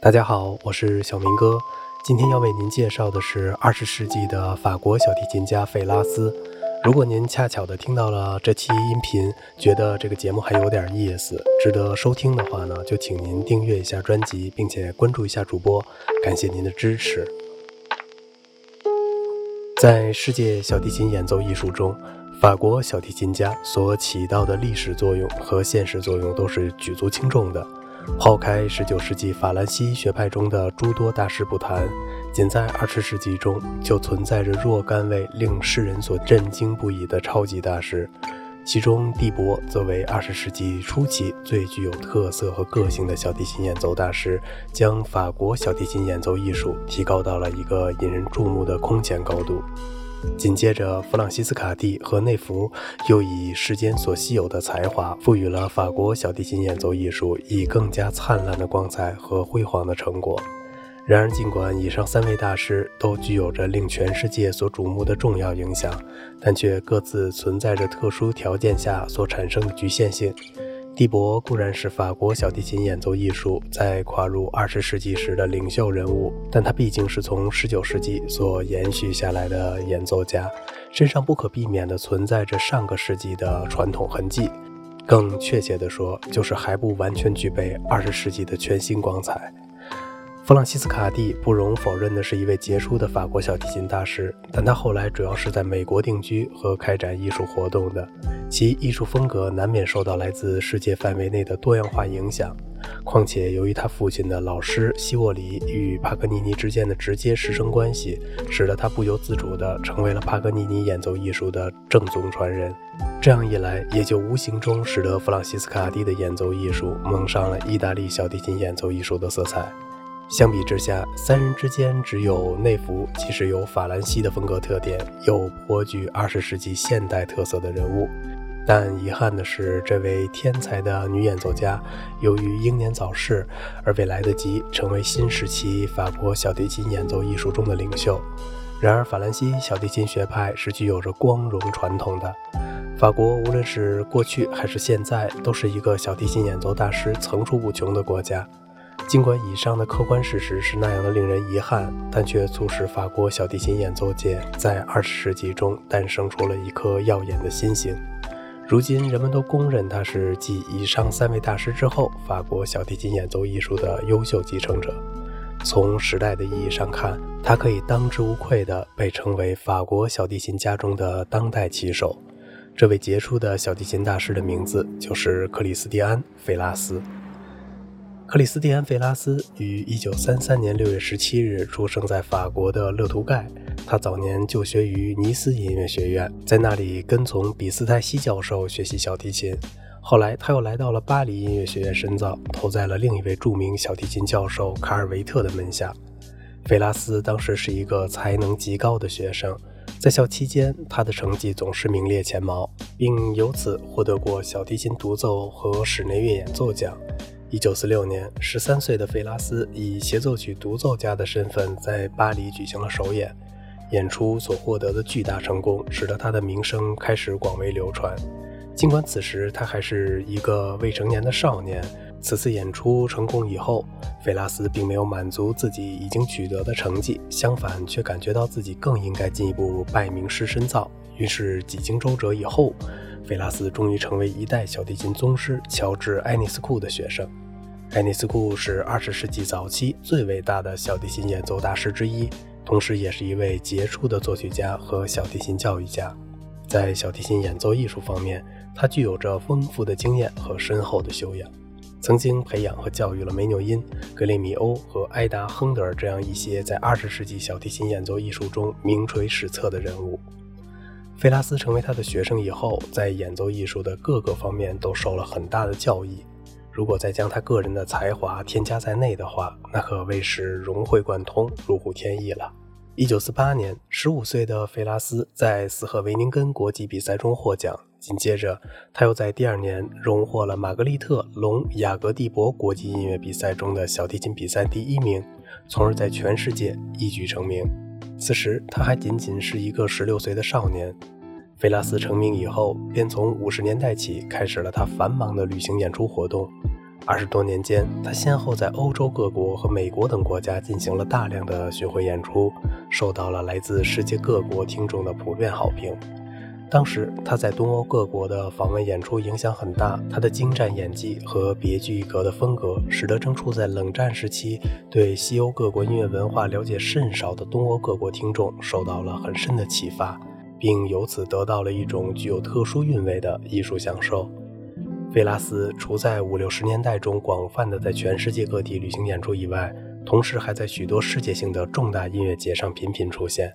大家好，我是小明哥。今天要为您介绍的是二十世纪的法国小提琴家费拉斯。如果您恰巧的听到了这期音频，觉得这个节目还有点意思，值得收听的话呢，就请您订阅一下专辑，并且关注一下主播，感谢您的支持。在世界小提琴演奏艺术中，法国小提琴家所起到的历史作用和现实作用都是举足轻重的。抛开19世纪法兰西学派中的诸多大师不谈，仅在20世纪中就存在着若干位令世人所震惊不已的超级大师。其中，蒂博作为20世纪初期最具有特色和个性的小提琴演奏大师，将法国小提琴演奏艺术提高到了一个引人注目的空前高度。紧接着，弗朗西斯卡蒂和内弗又以世间所稀有的才华，赋予了法国小提琴演奏艺术以更加灿烂的光彩和辉煌的成果。然而，尽管以上三位大师都具有着令全世界所瞩目的重要影响，但却各自存在着特殊条件下所产生的局限性。蒂博固然是法国小提琴演奏艺术在跨入二十世纪时的领袖人物，但他毕竟是从十九世纪所延续下来的演奏家，身上不可避免地存在着上个世纪的传统痕迹，更确切地说，就是还不完全具备二十世纪的全新光彩。弗朗西斯卡蒂不容否认的是一位杰出的法国小提琴大师，但他后来主要是在美国定居和开展艺术活动的，其艺术风格难免受到来自世界范围内的多样化影响。况且，由于他父亲的老师希沃里与帕格尼尼之间的直接师生关系，使得他不由自主地成为了帕格尼尼演奏艺术的正宗传人。这样一来，也就无形中使得弗朗西斯卡蒂的演奏艺术蒙上了意大利小提琴演奏艺术的色彩。相比之下，三人之间只有内弗，其实有法兰西的风格特点，又颇具二十世纪现代特色的人物。但遗憾的是，这位天才的女演奏家，由于英年早逝，而未来得及成为新时期法国小提琴演奏艺术中的领袖。然而，法兰西小提琴学派是具有着光荣传统的。法国无论是过去还是现在，都是一个小提琴演奏大师层出不穷的国家。尽管以上的客观事实是那样的令人遗憾，但却促使法国小提琴演奏界在二十世纪中诞生出了一颗耀眼的新星。如今，人们都公认他是继以上三位大师之后，法国小提琴演奏艺术的优秀继承者。从时代的意义上看，他可以当之无愧地被称为法国小提琴家中的当代旗手。这位杰出的小提琴大师的名字就是克里斯蒂安·菲拉斯。克里斯蒂安·费拉斯于1933年6月17日出生在法国的勒图盖。他早年就学于尼斯音乐学院，在那里跟从比斯泰西教授学习小提琴。后来，他又来到了巴黎音乐学院深造，投在了另一位著名小提琴教授卡尔维特的门下。费拉斯当时是一个才能极高的学生，在校期间，他的成绩总是名列前茅，并由此获得过小提琴独奏和室内乐演奏奖。一九四六年，十三岁的费拉斯以协奏曲独奏家的身份在巴黎举行了首演，演出所获得的巨大成功，使得他的名声开始广为流传。尽管此时他还是一个未成年的少年，此次演出成功以后，费拉斯并没有满足自己已经取得的成绩，相反却感觉到自己更应该进一步拜名师深造。于是几经周折以后。菲拉斯终于成为一代小提琴宗师乔治·埃尼斯库的学生。埃尼斯库是二十世纪早期最伟大的小提琴演奏大师之一，同时也是一位杰出的作曲家和小提琴教育家。在小提琴演奏艺术方面，他具有着丰富的经验和深厚的修养，曾经培养和教育了梅纽因、格雷米欧和埃达·亨德尔这样一些在二十世纪小提琴演奏艺术中名垂史册的人物。费拉斯成为他的学生以后，在演奏艺术的各个方面都受了很大的教益。如果再将他个人的才华添加在内的话，那可谓是融会贯通、如虎添翼了。一九四八年，十五岁的费拉斯在斯赫维宁根国际比赛中获奖，紧接着他又在第二年荣获了玛格丽特·隆雅格蒂博国际音乐比赛中的小提琴比赛第一名，从而在全世界一举成名。此时他还仅仅是一个十六岁的少年。菲拉斯成名以后，便从五十年代起开始了他繁忙的旅行演出活动。二十多年间，他先后在欧洲各国和美国等国家进行了大量的巡回演出，受到了来自世界各国听众的普遍好评。当时他在东欧各国的访问演出影响很大，他的精湛演技和别具一格的风格，使得正处在冷战时期、对西欧各国音乐文化了解甚少的东欧各国听众受到了很深的启发，并由此得到了一种具有特殊韵味的艺术享受。费拉斯除在五六十年代中广泛的在全世界各地旅行演出以外，同时还在许多世界性的重大音乐节上频频出现。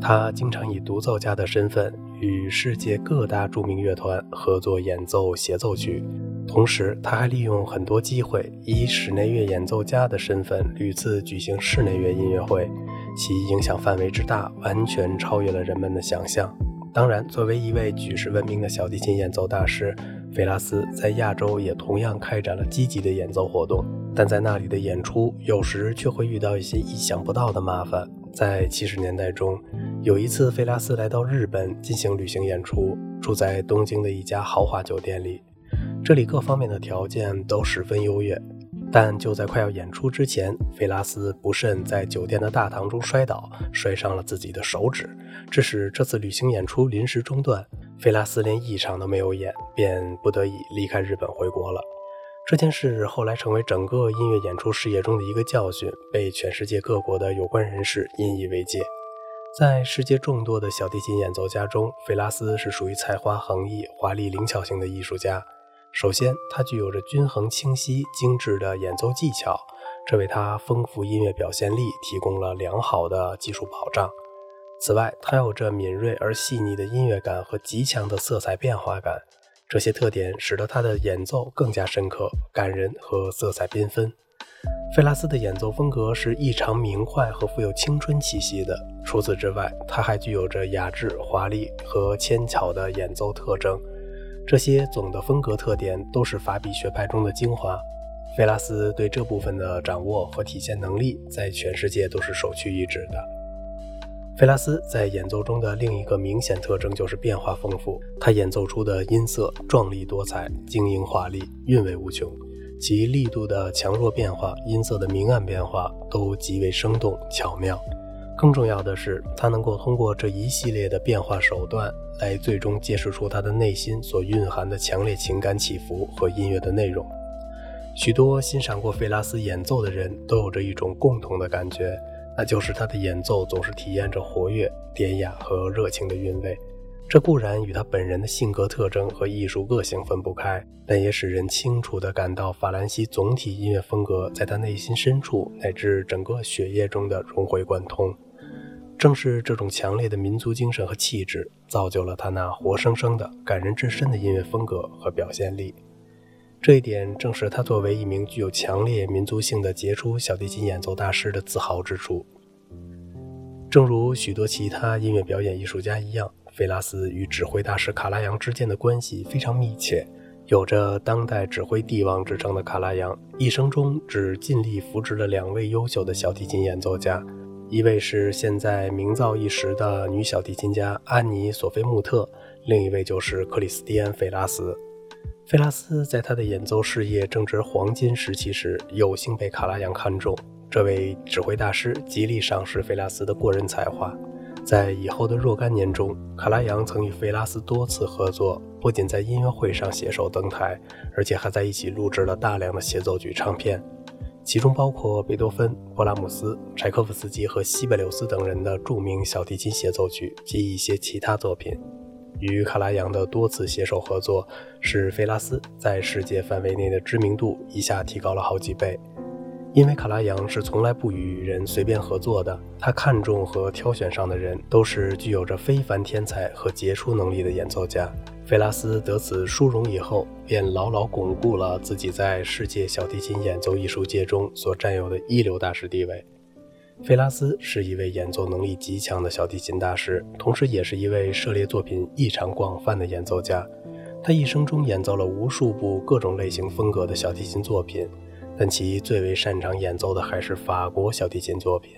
他经常以独奏家的身份与世界各大著名乐团合作演奏协奏曲，同时他还利用很多机会以室内乐演奏家的身份屡次举行室内乐音乐会，其影响范围之大，完全超越了人们的想象。当然，作为一位举世闻名的小提琴演奏大师，菲拉斯在亚洲也同样开展了积极的演奏活动，但在那里的演出有时却会遇到一些意想不到的麻烦。在七十年代中，有一次费拉斯来到日本进行旅行演出，住在东京的一家豪华酒店里，这里各方面的条件都十分优越。但就在快要演出之前，费拉斯不慎在酒店的大堂中摔倒，摔伤了自己的手指，致使这次旅行演出临时中断。费拉斯连一场都没有演，便不得已离开日本回国了。这件事后来成为整个音乐演出事业中的一个教训，被全世界各国的有关人士引以为戒。在世界众多的小提琴演奏家中，费拉斯是属于才华横溢、华丽灵巧型的艺术家。首先，他具有着均衡、清晰、精致的演奏技巧，这为他丰富音乐表现力提供了良好的技术保障。此外，他有着敏锐而细腻的音乐感和极强的色彩变化感，这些特点使得他的演奏更加深刻、感人和色彩缤纷。费拉斯的演奏风格是异常明快和富有青春气息的。除此之外，他还具有着雅致、华丽和纤巧的演奏特征。这些总的风格特点都是法比学派中的精华。费拉斯对这部分的掌握和体现能力，在全世界都是首屈一指的。费拉斯在演奏中的另一个明显特征就是变化丰富，他演奏出的音色壮丽多彩、晶莹华丽、韵味无穷，其力度的强弱变化、音色的明暗变化都极为生动巧妙。更重要的是，他能够通过这一系列的变化手段。来最终揭示出他的内心所蕴含的强烈情感起伏和音乐的内容。许多欣赏过费拉斯演奏的人都有着一种共同的感觉，那就是他的演奏总是体验着活跃、典雅和热情的韵味。这固然与他本人的性格特征和艺术个性分不开，但也使人清楚地感到法兰西总体音乐风格在他内心深处乃至整个血液中的融会贯通。正是这种强烈的民族精神和气质，造就了他那活生生的、感人至深的音乐风格和表现力。这一点正是他作为一名具有强烈民族性的杰出小提琴演奏大师的自豪之处。正如许多其他音乐表演艺术家一样，费拉斯与指挥大师卡拉扬之间的关系非常密切。有着当代指挥帝王之称的卡拉扬，一生中只尽力扶植了两位优秀的小提琴演奏家。一位是现在名噪一时的女小提琴家安妮·索菲穆特，另一位就是克里斯蒂安·费拉斯。费拉斯在他的演奏事业正值黄金时期时，有幸被卡拉扬看中。这位指挥大师极力赏识费拉斯的过人才华。在以后的若干年中，卡拉扬曾与费拉斯多次合作，不仅在音乐会上携手登台，而且还在一起录制了大量的协奏曲唱片。其中包括贝多芬、勃拉姆斯、柴可夫斯基和西贝柳斯等人的著名小提琴协奏曲及一些其他作品。与卡拉扬的多次携手合作，使费拉斯在世界范围内的知名度一下提高了好几倍。因为卡拉扬是从来不与人随便合作的，他看中和挑选上的人都是具有着非凡天才和杰出能力的演奏家。费拉斯得此殊荣以后，便牢牢巩固了自己在世界小提琴演奏艺术界中所占有的一流大师地位。费拉斯是一位演奏能力极强的小提琴大师，同时也是一位涉猎作品异常广泛的演奏家。他一生中演奏了无数部各种类型风格的小提琴作品，但其最为擅长演奏的还是法国小提琴作品。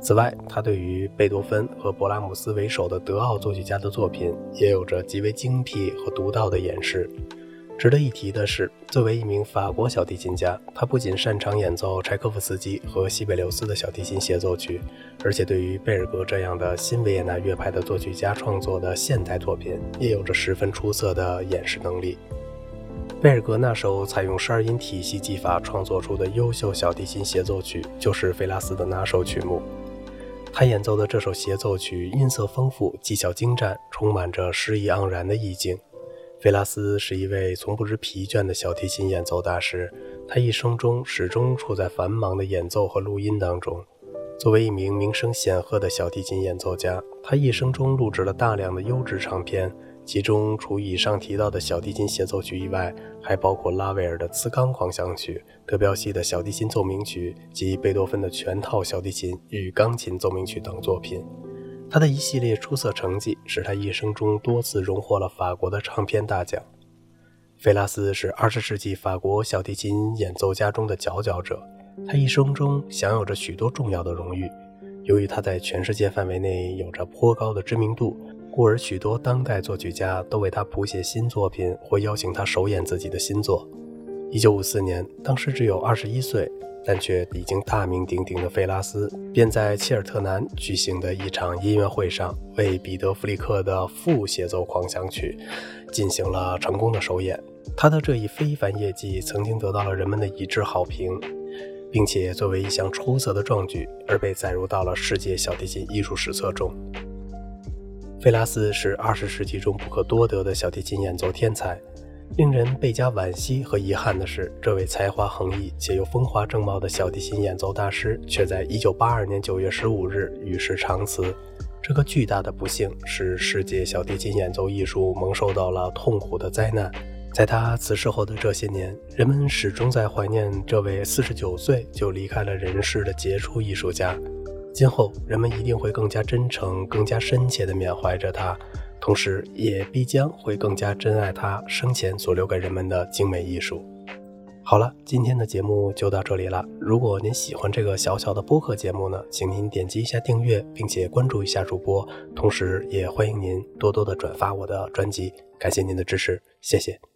此外，他对于贝多芬和勃拉姆斯为首的德奥作曲家的作品也有着极为精辟和独到的演示。值得一提的是，作为一名法国小提琴家，他不仅擅长演奏柴可夫斯基和西贝柳斯的小提琴协奏曲，而且对于贝尔格这样的新维也纳乐派的作曲家创作的现代作品，也有着十分出色的演示能力。贝尔格那首采用十二音体系技法创作出的优秀小提琴协奏曲，就是费拉斯的拿手曲目。他演奏的这首协奏曲音色丰富，技巧精湛，充满着诗意盎然的意境。费拉斯是一位从不知疲倦的小提琴演奏大师，他一生中始终处在繁忙的演奏和录音当中。作为一名名声显赫的小提琴演奏家，他一生中录制了大量的优质唱片。其中除以上提到的小提琴协奏曲以外，还包括拉威尔的《磁钢狂想曲》、德彪西的小提琴奏鸣曲及贝多芬的全套小提琴与钢琴奏鸣曲等作品。他的一系列出色成绩使他一生中多次荣获了法国的唱片大奖。费拉斯是20世纪法国小提琴演奏家中的佼佼者，他一生中享有着许多重要的荣誉。由于他在全世界范围内有着颇高的知名度。故而，许多当代作曲家都为他谱写新作品，或邀请他首演自己的新作。一九五四年，当时只有二十一岁，但却已经大名鼎鼎的费拉斯，便在切尔特南举行的一场音乐会上，为彼得·弗里克的《副协奏狂想曲》进行了成功的首演。他的这一非凡业绩曾经得到了人们的一致好评，并且作为一项出色的壮举而被载入到了世界小提琴艺术史册中。费拉斯是二十世纪中不可多得的小提琴演奏天才。令人倍加惋惜和遗憾的是，这位才华横溢且又风华正茂的小提琴演奏大师，却在一九八二年九月十五日与世长辞。这个巨大的不幸使世界小提琴演奏艺术蒙受到了痛苦的灾难。在他辞世后的这些年，人们始终在怀念这位四十九岁就离开了人世的杰出艺术家。今后，人们一定会更加真诚、更加深切地缅怀着他，同时也必将会更加珍爱他生前所留给人们的精美艺术。好了，今天的节目就到这里了。如果您喜欢这个小小的播客节目呢，请您点击一下订阅，并且关注一下主播，同时也欢迎您多多的转发我的专辑。感谢您的支持，谢谢。